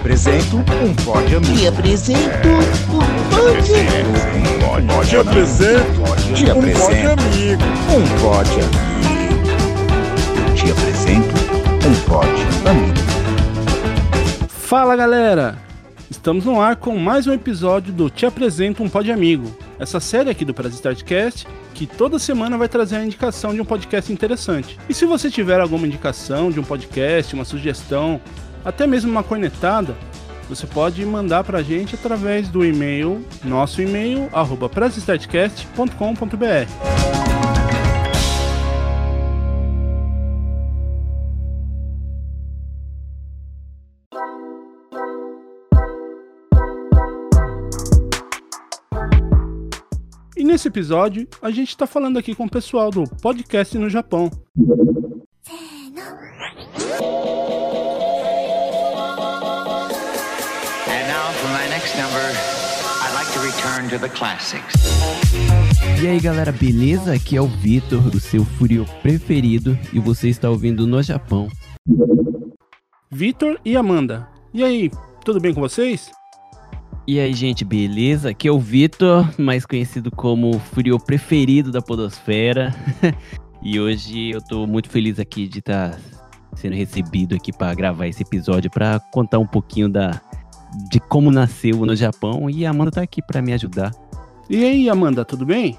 apresento um pódio amigo. Te apresento um pódio. Pódio. Te apresento um pódio apresento amigo. um pódio amigo. Eu te apresento um pódio amigo. Fala galera! Estamos no ar com mais um episódio do Te Apresento um Pod Amigo, essa série aqui do Brasil Startcast que toda semana vai trazer a indicação de um podcast interessante. E se você tiver alguma indicação de um podcast, uma sugestão, até mesmo uma cornetada, você pode mandar pra gente através do e-mail, nosso e-mail, arroba. E nesse episódio, a gente tá falando aqui com o pessoal do podcast no Japão. E aí galera, beleza? Aqui é o Vitor, o seu Furio preferido, e você está ouvindo no Japão. Vitor e Amanda. E aí, tudo bem com vocês? E aí gente, beleza? Aqui é o Vitor, mais conhecido como o Furio preferido da Podosfera. e hoje eu tô muito feliz aqui de estar sendo recebido aqui para gravar esse episódio, para contar um pouquinho da de como nasceu no Japão, e a Amanda tá aqui para me ajudar. E aí, Amanda, tudo bem?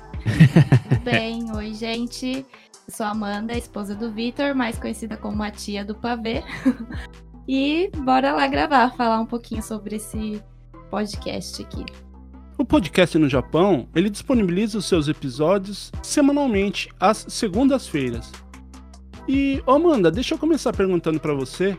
Tudo bem? Oi, gente. Eu sou a Amanda, esposa do Vitor, mais conhecida como a tia do pavê. e bora lá gravar, falar um pouquinho sobre esse podcast aqui. O podcast no Japão, ele disponibiliza os seus episódios semanalmente, às segundas-feiras. E, ô Amanda, deixa eu começar perguntando pra você.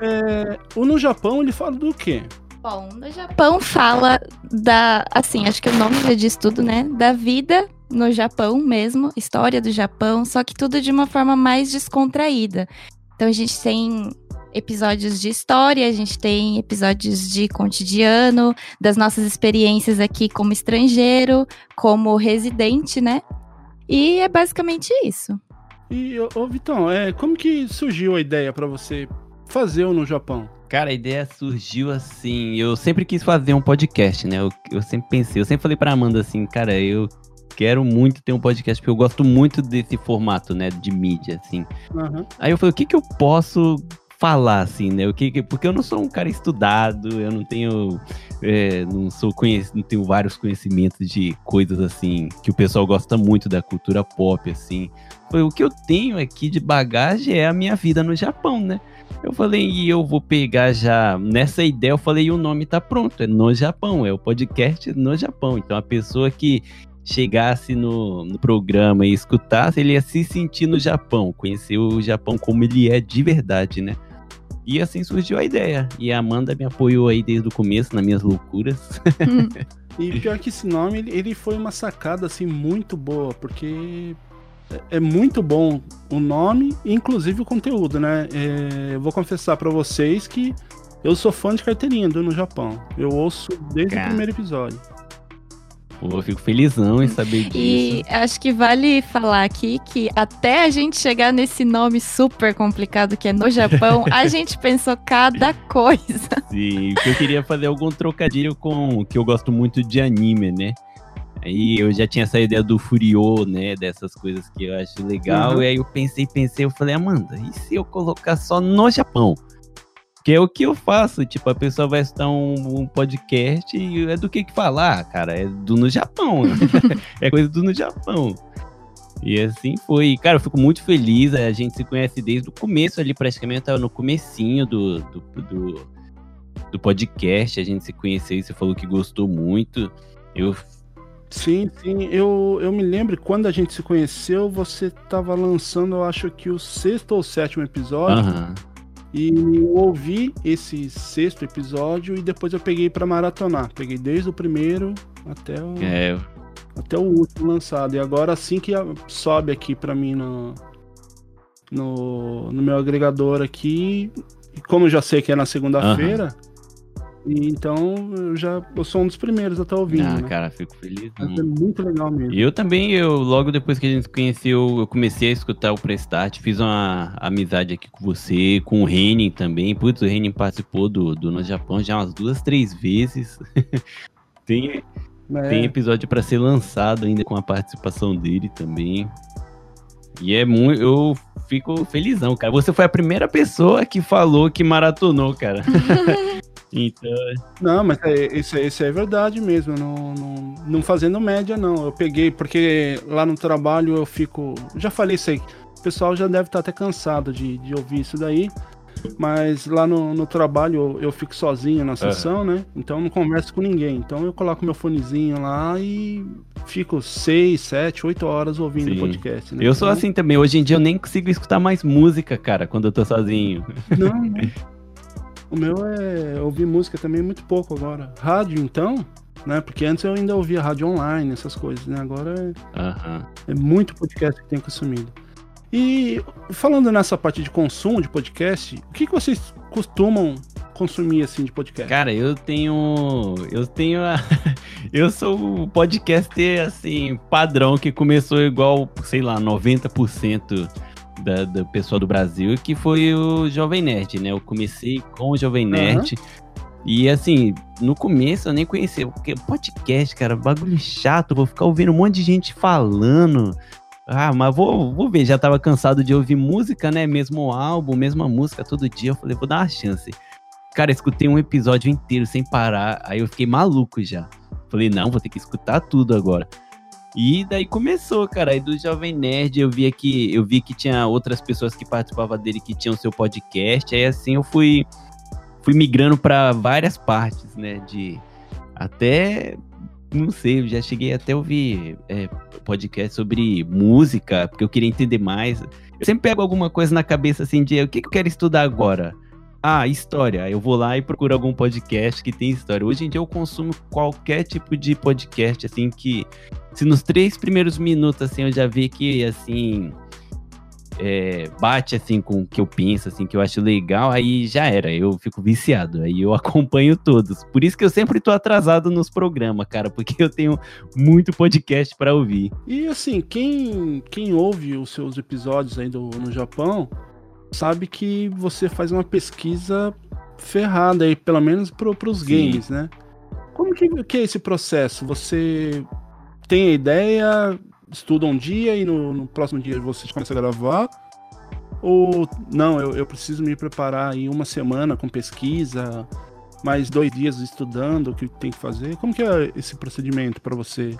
É, o no Japão, ele fala do quê? Bom, no Japão fala da, assim, acho que o nome já diz tudo, né? Da vida no Japão mesmo, história do Japão, só que tudo de uma forma mais descontraída. Então a gente tem episódios de história, a gente tem episódios de cotidiano, das nossas experiências aqui como estrangeiro, como residente, né? E é basicamente isso. E, ô, ô Vitão, é, como que surgiu a ideia pra você fazer o no Japão? Cara, a ideia surgiu assim. Eu sempre quis fazer um podcast, né? Eu, eu sempre pensei, eu sempre falei pra Amanda assim, cara, eu quero muito ter um podcast, porque eu gosto muito desse formato, né? De mídia, assim. Aham. Aí eu falei, o que que eu posso falar, assim, né? O que, que- porque eu não sou um cara estudado, eu não tenho. é, não sou conhecido, não tenho vários conhecimentos de coisas assim que o pessoal gosta muito da cultura pop, assim. O que eu tenho aqui de bagagem é a minha vida no Japão, né? Eu falei, e eu vou pegar já. Nessa ideia, eu falei, e o nome tá pronto, é no Japão, é o podcast no Japão. Então a pessoa que chegasse no, no programa e escutasse, ele ia se sentir no Japão, conhecer o Japão como ele é de verdade, né? E assim surgiu a ideia. E a Amanda me apoiou aí desde o começo, nas minhas loucuras. E pior que esse nome, ele, foi uma sacada assim muito boa, porque é- é muito bom o nome, e inclusive o conteúdo, né? É, eu vou confessar pra vocês que eu sou fã de carteirinha do no Japão. Eu ouço desde Cara. o primeiro episódio. Pô, eu fico felizão em saber disso. E acho que vale falar aqui que até a gente chegar nesse nome super complicado que é no Japão, a gente pensou cada coisa. Sim, porque eu queria fazer algum trocadilho com que eu gosto muito de anime, né? Aí eu já tinha essa ideia do Furio, né? Dessas coisas que eu acho legal. Uhum. E aí eu pensei, pensei, eu falei, Amanda, e se eu colocar só no Japão? Que é o que eu faço, tipo, a pessoa vai escutar um, um podcast e é do que que falar, cara? É do no Japão. é coisa do no Japão. E assim foi. Cara, eu fico muito feliz. A gente se conhece desde o começo ali, praticamente no comecinho do, do, do, do podcast. A gente se conheceu e você falou que gostou muito. Eu. Sim, sim. Eu, eu me lembro quando a gente se conheceu, você tava lançando, eu acho que o sexto ou sétimo episódio. Aham. E eu ouvi esse sexto episódio e depois eu peguei pra maratonar. Peguei desde o primeiro até o, É, até o último lançado. E agora assim que sobe aqui pra mim no, no, no meu agregador aqui, e como eu já sei que é na segunda-feira, E então eu já eu sou um dos primeiros a estar ouvindo. ah, né? cara, fico feliz. Mas é muito legal mesmo. Eu também, eu logo depois que a gente se conheceu, eu comecei a escutar o Prestart, fiz uma amizade aqui com você, com o Renin também. Putz, o Renin participou do, do No Japão já umas duas, três vezes. tem, É, tem episódio pra ser lançado ainda com a participação dele também. E é muito. Eu fico felizão, cara. Você foi a primeira pessoa que falou que maratonou, cara. então, Não, mas é, isso, é- isso é verdade mesmo. Não, não, não fazendo média, não. Eu peguei, porque lá no trabalho eu fico. Já falei isso aí. O pessoal já deve estar até cansado de, de ouvir isso daí. Mas lá no, no trabalho eu, eu fico sozinho na sessão, né? Então eu não converso com ninguém. Então eu coloco meu fonezinho lá e fico seis, sete, oito horas ouvindo o Sim. podcast. Né? eu sou Então, assim também. Hoje em dia eu nem consigo escutar mais música, cara, quando eu tô sozinho. Não, não. O meu é ouvir música também muito pouco agora. Rádio, então, né? Porque antes eu ainda ouvia rádio online, essas coisas, né? Agora é, é muito podcast que tem consumido. E falando nessa parte de consumo de podcast, o que, que vocês costumam consumir assim de podcast? Cara, eu tenho. Eu tenho. A, eu sou o podcaster, assim, padrão, que começou igual, sei lá, 90% da, do pessoal do Brasil, que foi o Jovem Nerd, né? Eu comecei com o Jovem Nerd. E assim, no começo eu nem conhecia, porque podcast, cara, bagulho chato, vou ficar ouvindo um monte de gente falando. Ah, mas vou, vou ver, já tava cansado de ouvir música, né? Mesmo álbum, mesma música todo dia. Eu falei, vou dar uma chance. Cara, escutei um episódio inteiro sem parar, aí eu fiquei maluco já. Falei, não, vou ter que escutar tudo agora. E daí começou, cara. Aí do Jovem Nerd eu vi que eu vi que tinha outras pessoas que participavam dele que tinham seu podcast. Aí assim eu fui fui migrando para várias partes, né, de até não sei, já cheguei até a ouvir é, podcast sobre música, porque eu queria entender mais. Eu sempre pego alguma coisa na cabeça assim de o que, que eu quero estudar agora? Ah, história. Eu vou lá e procuro algum podcast que tem história. Hoje em dia eu consumo qualquer tipo de podcast, assim, que se nos três primeiros minutos, assim, eu já vi que, assim, é, bate, assim, com o que eu penso, assim, que eu acho legal, aí já era. Eu fico viciado. Aí eu acompanho todos. Por isso que eu sempre tô atrasado nos programas, cara, porque eu tenho muito podcast pra ouvir. E assim, quem, quem ouve os seus episódios do, no Japão sabe que você faz uma pesquisa ferrada aí, pelo menos pros Sim. games, né? Como que, que é esse processo? Você tem a ideia, estuda um dia e no, no próximo dia você começa a gravar? Ou não, eu, eu preciso me preparar aí uma semana com pesquisa, mais dois dias estudando o que tem que fazer? Como que é esse procedimento para você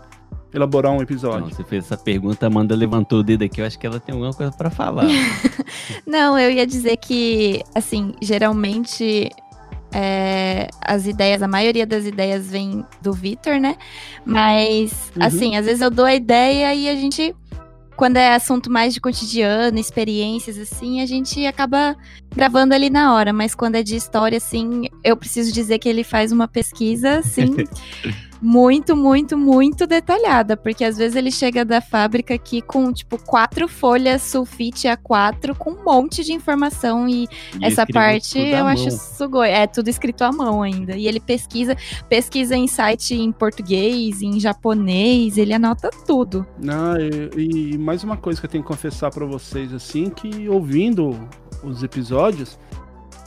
elaborar um episódio? Então, você fez essa pergunta, a Amanda levantou o dedo aqui, eu acho que ela tem alguma coisa pra falar. Não, eu ia dizer que, assim, geralmente é, as ideias, a maioria das ideias vem do Vitor, né? Mas, Uhum. assim, às vezes eu dou a ideia e a gente, quando é assunto mais de cotidiano, experiências, assim, a gente acaba gravando ali na hora. Mas quando é de história, assim, eu preciso dizer que ele faz uma pesquisa, assim. Muito, muito, muito detalhada, porque às vezes ele chega da fábrica aqui com, tipo, quatro folhas sulfite A4 com um monte de informação e E essa parte eu acho sugoi. É tudo escrito à mão ainda. E ele pesquisa, pesquisa em site em português, em japonês, ele anota tudo. Ah, e, e mais uma coisa que eu tenho que confessar pra vocês, assim, que ouvindo os episódios,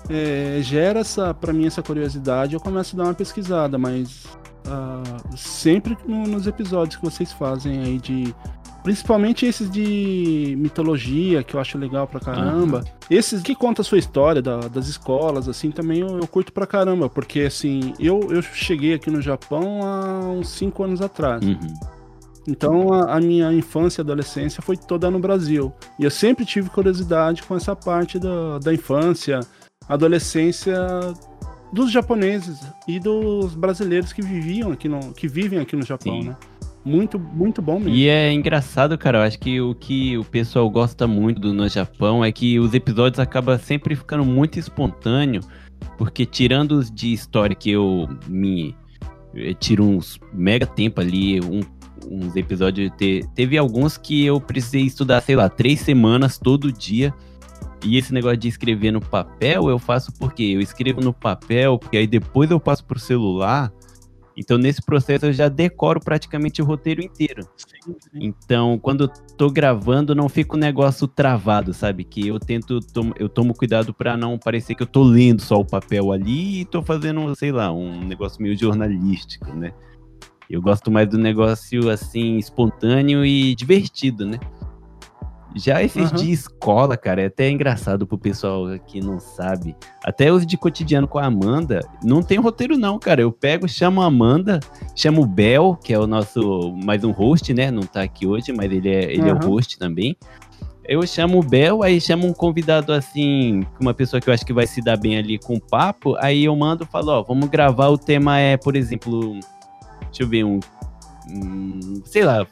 é, gera essa, para mim essa curiosidade, eu começo a dar uma pesquisada, mas ah, sempre no- nos episódios que vocês fazem aí de. Principalmente esses de mitologia, que eu acho legal pra caramba. Esses que contam a sua história da- das escolas, assim, também eu, eu curto pra caramba. Porque, assim, eu, eu cheguei aqui no Japão há uns 5 anos atrás. Uhum. Então a, a minha infância e adolescência foi toda no Brasil. E eu sempre tive curiosidade com essa parte da, da infância, adolescência dos japoneses e dos brasileiros que viviam aqui no, que vivem aqui no Japão, Sim. né? Muito, muito bom mesmo. E é engraçado, cara. Eu acho que o que o pessoal gosta muito do No Japão é que os episódios acabam sempre ficando muito espontâneo, porque tirando os de história que eu me eu tiro uns mega tempo ali, um- uns episódios. te- teve alguns que eu precisei estudar, sei lá, três semanas todo dia. E esse negócio de escrever no papel, eu faço porque eu escrevo no papel, porque aí depois eu passo pro celular. Então, nesse processo, eu já decoro praticamente o roteiro inteiro. Então, quando eu tô gravando, não fica um negócio travado, sabe? Que eu tento, tom- eu tomo cuidado pra não parecer que eu tô lendo só o papel ali e tô fazendo, sei lá, um negócio meio jornalístico, né? Eu gosto mais do negócio, assim, espontâneo e divertido, né? Já esses Aham. de escola, cara, é até engraçado pro pessoal que não sabe. Até os de cotidiano com a Amanda, não tem roteiro não, cara. Eu pego, chamo a Amanda, chamo o Bel, que é o nosso, mais um host, né? Não tá aqui hoje, mas ele é, ele é o host também. Eu chamo o Bel, aí chamo um convidado assim, uma pessoa que eu acho que vai se dar bem ali com o papo, aí eu mando e falo, ó, vamos gravar, o tema é, por exemplo, deixa eu ver, um, um, sei lá,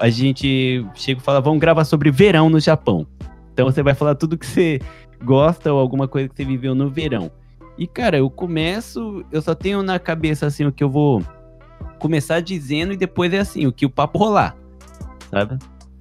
a gente chega e fala, vamos gravar sobre verão no Japão. Então você vai falar tudo que você gosta ou alguma coisa que você viveu no verão. E cara, eu começo, eu só tenho na cabeça assim o que eu vou começar dizendo e depois é assim, o que o papo rolar. Sabe?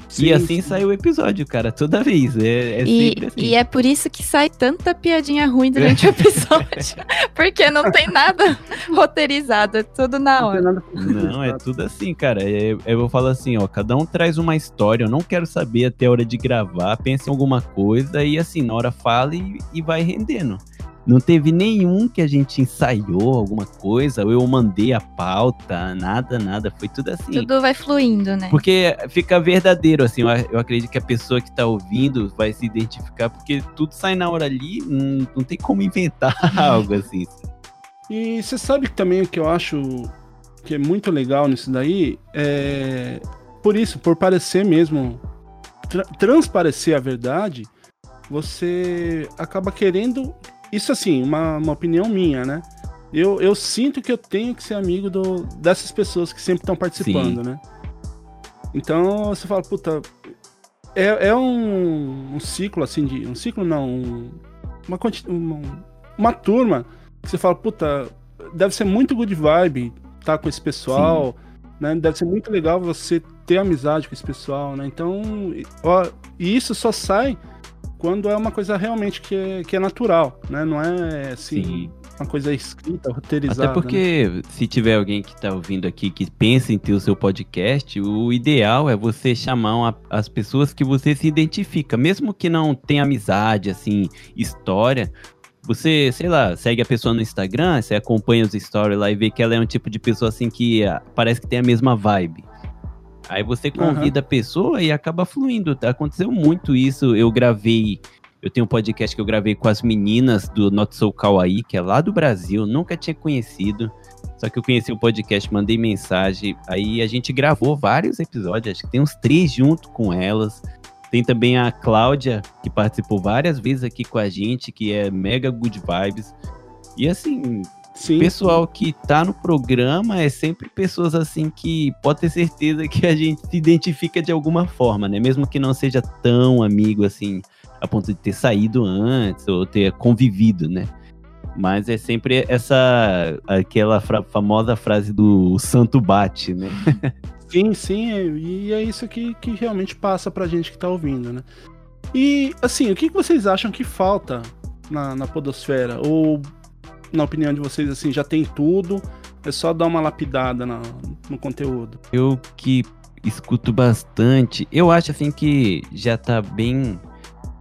E Sim, assim sim. sai o episódio, cara, toda vez. É, é E, sempre assim. e é por isso que sai tanta piadinha ruim durante o episódio. porque não tem nada roteirizado, é tudo na Não hora. nada Não, é tudo assim, cara. É- Eu vou falar assim, ó, cada um traz uma história, eu não quero saber até a hora de gravar, pense em alguma coisa e assim, na hora fala e, e vai rendendo. Não teve nenhum que a gente ensaiou alguma coisa, ou eu mandei a pauta, nada, nada, foi tudo assim. Tudo vai fluindo, né? Porque fica verdadeiro, assim, eu, acredito que a pessoa que tá ouvindo vai se identificar, porque tudo sai na hora ali, não, não tem como inventar algo assim. E você sabe que também o que eu acho que é muito legal nisso daí é por isso, por parecer mesmo tra- transparecer a verdade, você acaba querendo isso assim, uma, uma opinião minha, né? Eu, eu sinto que eu tenho que ser amigo do, dessas pessoas que sempre estão participando, né? Então você fala, puta, é, é um, um ciclo assim de. Um ciclo não, um- uma, uma, uma turma que você fala, puta, deve ser muito good vibe estar com esse pessoal, né? Deve ser muito legal você ter amizade com esse pessoal, né? Então, ó, e isso só sai quando é uma coisa realmente que é, que é natural, né? Não é assim, Sim. uma coisa escrita, roteirizada. Até porque se tiver alguém que tá ouvindo aqui que pensa em ter o seu podcast, o ideal é você chamar uma- as pessoas que você se identifica, mesmo que não tenha amizade, assim, história. Você, sei lá, segue a pessoa no Instagram, você acompanha os stories lá e vê que ela é um tipo de pessoa assim que ah, parece que tem a mesma vibe. Aí você convida a pessoa e acaba fluindo. Aconteceu muito isso. Eu gravei eu tenho um podcast que eu gravei com as meninas do Not So Kawaii, que é lá do Brasil, nunca tinha conhecido. Só que eu conheci o podcast, mandei mensagem, aí a gente gravou vários episódios, acho que tem uns três junto com elas. Tem também a Cláudia, que participou várias vezes aqui com a gente, que é mega good vibes. E assim, Sim. o pessoal que tá no programa é sempre pessoas assim que pode ter certeza que a gente se identifica de alguma forma, né? Mesmo que não seja tão amigo assim, a ponto de ter saído antes ou ter convivido, né? Mas é sempre essa aquela fra- famosa frase do "O santo bate, né? Sim, sim, e é isso que, que realmente passa pra gente que tá ouvindo, né? E, assim, o que que vocês acham que falta na, na podosfera? Ou, na opinião de vocês, assim, já tem tudo, é só dar uma lapidada na- no conteúdo? Eu que escuto bastante, eu acho assim que já tá bem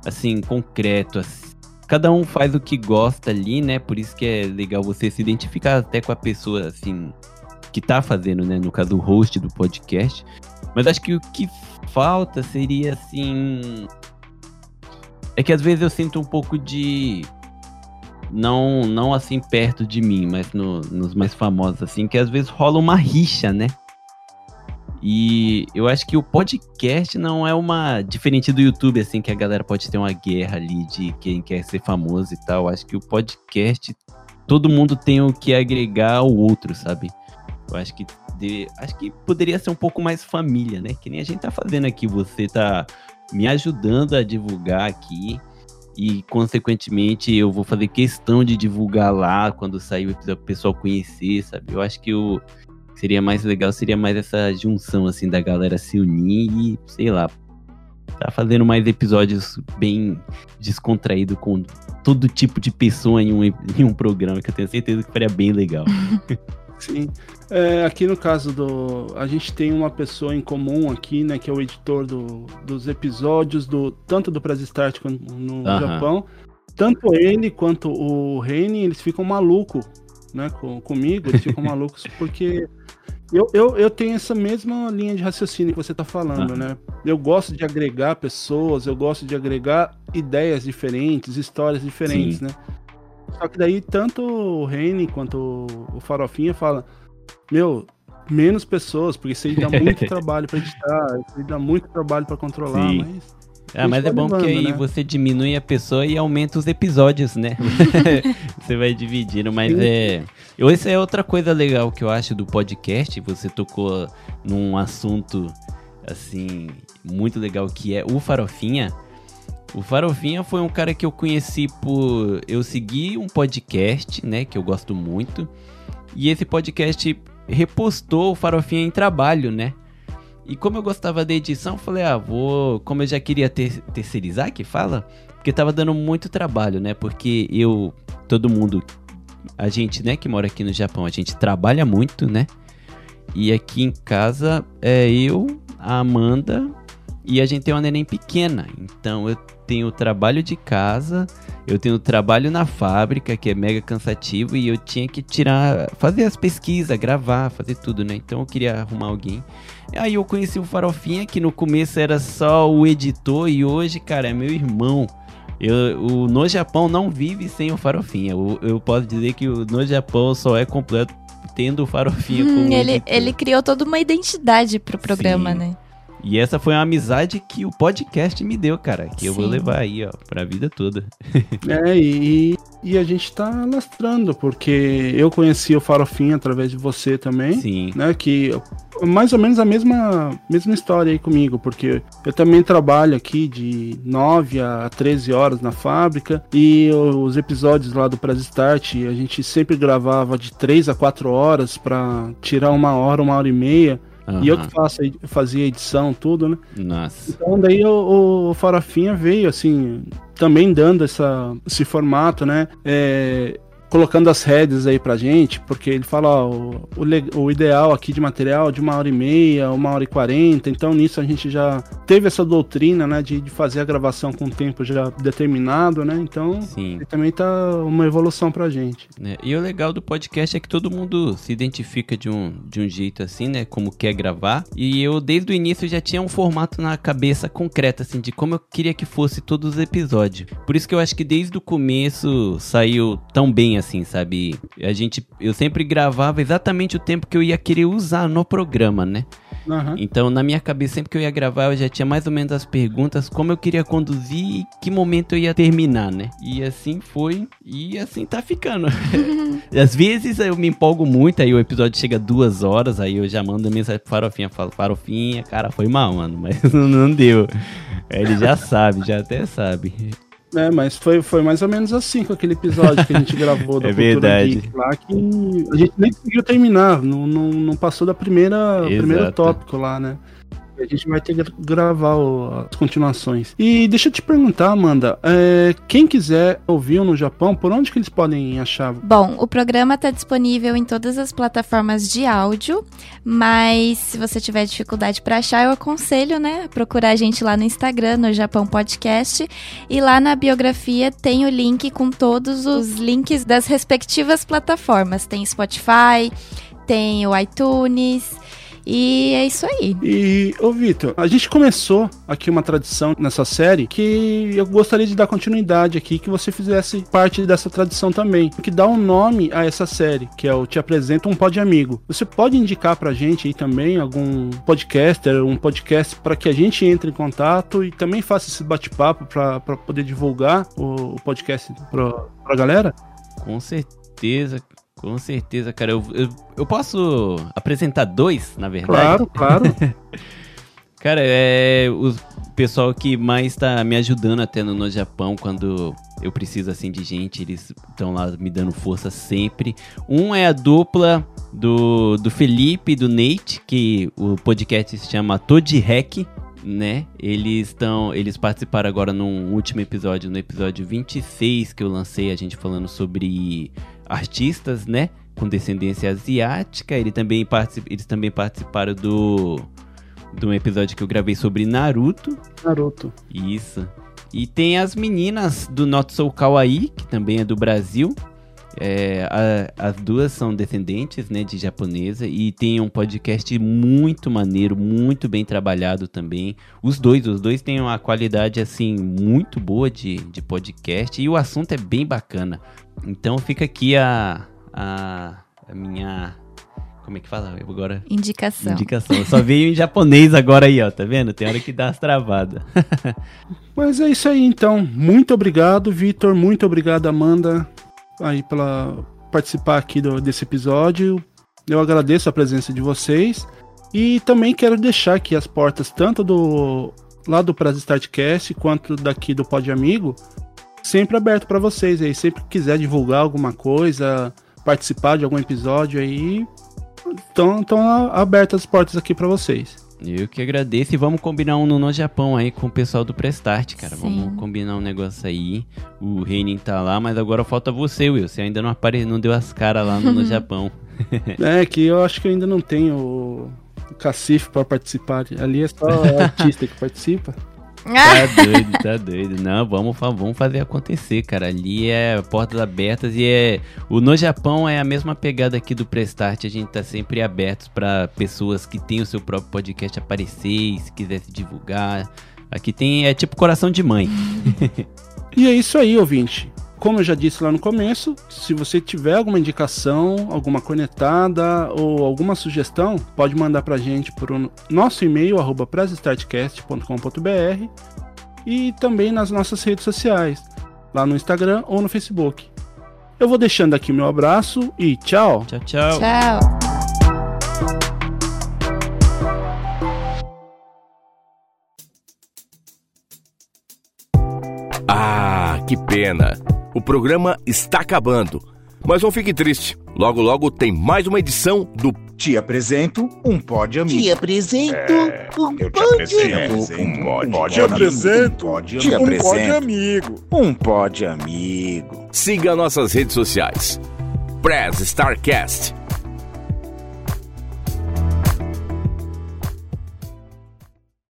assim concreto. assim. Cada um faz o que gosta ali, né? Por isso que é legal você se identificar até com a pessoa assim que tá fazendo, né? No caso o host do podcast. Mas acho que o que falta seria assim é que às vezes eu sinto um pouco de não não assim perto de mim, mas no- nos mais famosos assim, que às vezes rola uma rixa, né? E eu acho que o podcast não é uma. Diferente do YouTube, assim, que a galera pode ter uma guerra ali de quem quer ser famoso e tal. Acho que o podcast, todo mundo tem o que agregar ao outro, sabe? Eu acho que. de- acho que poderia ser um pouco mais família, né? Que nem a gente tá fazendo aqui. Você tá me ajudando a divulgar aqui. E, consequentemente, eu vou fazer questão de divulgar lá quando sair o episódio, o pessoal conhecer, sabe? Eu acho que o seria mais legal seria mais essa junção assim da galera se unir e sei lá tá fazendo mais episódios bem descontraído com todo tipo de pessoa em um, em um programa, que eu tenho certeza que faria bem legal. Sim. É, aqui no caso do. A gente tem uma pessoa em comum aqui, né? Que é o editor do, dos episódios, do, tanto do Press Start quanto no. Japão. Tanto ele quanto o Reni, eles ficam malucos, né? Com, comigo, eles ficam malucos porque. Eu, eu, eu tenho essa mesma linha de raciocínio que você tá falando, Aham. né? Eu gosto de agregar pessoas, eu gosto de agregar ideias diferentes, histórias diferentes, Sim. né? Só que daí tanto o Reni quanto o Farofinha fala, meu, menos pessoas, porque isso aí dá muito trabalho pra editar, isso aí dá muito trabalho pra controlar, Sim. mas Ah, mas é bom porque aí né? você diminui a pessoa e aumenta os episódios, né? você vai dividindo, mas Sim. é. eu- Essa é outra coisa legal que eu acho do podcast. Você tocou num assunto assim muito legal que é o Farofinha. O Farofinha foi um cara que eu conheci por eu segui um podcast, né, que eu gosto muito. E esse podcast repostou o Farofinha em trabalho, né? E como eu gostava da edição, eu falei, ah, vou. Como eu já queria ter, terceirizar, que fala? Porque tava dando muito trabalho, né? Porque eu. Todo mundo. A gente, né, que mora aqui no Japão, a gente trabalha muito, né? E aqui em casa é eu, a Amanda e a gente tem uma neném pequena. Então eu tenho o trabalho de casa, eu tenho o trabalho na fábrica, que é mega cansativo, e eu tinha que tirar, fazer as pesquisas, gravar, fazer tudo, né? Então eu queria arrumar alguém. Aí eu conheci o Farofinha, que no começo era só o editor, e hoje, cara, é meu irmão. Eu, o No Japão não vive sem o Farofinha. Eu, eu posso dizer que o No Japão só é completo tendo o Farofinha Hum, como ele, editor. ele criou toda uma identidade pro programa, Sim. né? E essa foi uma amizade que o podcast me deu, cara. Que eu vou levar aí, ó, pra vida toda. É, e, e a gente tá lastrando, porque eu conheci o Farofinha através de você também. Sim. né, que mais ou menos a mesma, mesma história aí comigo, porque eu também trabalho aqui de 9 a 13 horas na fábrica e os episódios lá do Press Start a gente sempre gravava de 3 a 4 horas pra tirar uma hora, uma hora e meia. E eu que faço, fazia edição, tudo, né? Nossa. Então daí o, o Farofinha veio, assim, também dando essa, esse formato, né? É, colocando as redes aí pra gente, porque ele fala, ó, o, o, ideal aqui de material é de uma hora e meia, uma hora e quarenta, então nisso a gente já teve essa doutrina, né, de, de fazer a gravação com tempo já determinado, né? Então também tá uma evolução pra gente. né? E o legal do podcast é que todo mundo se identifica de um, de um jeito assim, né? Como quer gravar. E eu, desde o início, já tinha um formato na cabeça concreto, assim, de como eu queria que fosse todos os episódios. Por isso que eu acho que desde o começo saiu tão bem assim, sabe? A gente. Eu sempre gravava exatamente o tempo que eu ia querer usar no programa, né? Aham. Então, na minha cabeça, sempre que eu ia gravar, eu já tinha mais ou menos as perguntas, como eu queria conduzir e que momento eu ia terminar, né? E assim foi, e assim tá ficando. Às vezes eu me empolgo muito, aí o episódio chega duas horas, aí eu já mando mensagem pro Farofinha, falo, Farofinha, cara, foi mal, mano, mas não, deu. Ele já sabe, já até sabe. É, mas foi, foi mais ou menos assim com aquele episódio que a gente gravou da É Cultura verdade. Geek lá, que a gente nem conseguiu terminar, não, não, não passou da primeira primeiro tópico lá, né? A gente vai ter que gravar o- as continuações. E deixa eu te perguntar, Amanda, é, quem quiser ouvir no Japão, por onde que eles podem achar? Bom, o programa está disponível em todas as plataformas de áudio, mas se você tiver dificuldade para achar, eu aconselho, né, procurar a gente lá no Instagram, no Japão Podcast, e lá na biografia tem o link com todos os links das respectivas plataformas. Tem Spotify, tem o iTunes, e é isso aí. E, ô Vitor, a gente começou aqui uma tradição nessa série que eu gostaria de dar continuidade aqui, que você fizesse parte dessa tradição também, que dá um nome a essa série, que é o Te Apresento um Pod Amigo. Você pode indicar pra gente aí também algum podcaster, um podcast para que a gente entre em contato e também faça esse bate-papo pra pra poder divulgar o, o podcast pra, pra galera? Com certeza, com certeza, cara. Eu, eu, eu posso apresentar dois, na verdade? Claro, claro. Cara, é o pessoal que mais tá me ajudando até no, no Japão quando eu preciso assim de gente, eles estão lá me dando força sempre. Um é a dupla do, do Felipe e do Nate, que o podcast se chama Toad Hack. né? Eles estão, eles participaram agora num último episódio, no episódio 26 que eu lancei, a gente falando sobre artistas, né, com descendência asiática. Ele também particip, eles também participaram do de um episódio que eu gravei sobre Naruto. Naruto. Isso. E tem as meninas do Not So Kawaii, que também é do Brasil. É, a- as duas são descendentes, né, de japonesa e tem um podcast muito maneiro, muito bem trabalhado também. Os dois, os dois têm uma qualidade assim muito boa de, de podcast e o assunto é bem bacana. Então fica aqui a, a, a minha como é que fala Eu agora? Indicação. Indicação. Só veio em japonês agora aí, ó, tá vendo? Tem hora que dá as travadas. Mas é isso aí, então. Muito obrigado, Vitor. Muito obrigado, Amanda, aí pela participar aqui do- desse episódio. Eu agradeço a presença de vocês. E também quero deixar aqui as portas, tanto do lá do Prazo Startcast quanto daqui do Pod Amigo, sempre aberto para vocês aí. Sempre que quiser divulgar alguma coisa, participar de algum episódio aí, estão abertas as portas aqui para vocês. Eu que agradeço e vamos combinar um no No Japão aí com o pessoal do Prestart, cara. Sim. Vamos combinar um negócio aí. O Reinin tá lá, mas agora falta você, Will. Você ainda não apare... não deu as caras lá no, no Japão. É, que eu acho que eu ainda não tenho o o cacife para participar. Ali é só artista que participa. Tá doido, tá doido. Não, vamos, vamos fazer acontecer, cara. Ali é portas abertas e é. O No Japão é a mesma pegada aqui do Prestart. A gente tá sempre abertos pra pessoas que têm o seu próprio podcast aparecer e se quiser se divulgar. Aqui tem. É tipo coração de mãe. E é isso aí, ouvinte. Como eu já disse lá no começo, se você tiver alguma indicação, alguma cornetada ou alguma sugestão, pode mandar pra gente por um- nosso e-mail, arroba pressestartcast.com.br e também nas nossas redes sociais, lá no Instagram ou no Facebook. Eu vou deixando aqui meu abraço e tchau! Tchau, tchau. Tchau. Ah, que pena. O programa está acabando. Mas não fique triste. Logo, logo tem mais uma edição do Te apresento um pod amigo. Te apresento um Eu te pod apresento um Te amigo. apresento Um um te apresento amigo. um pod amigo. Siga nossas redes sociais. Press Starcast.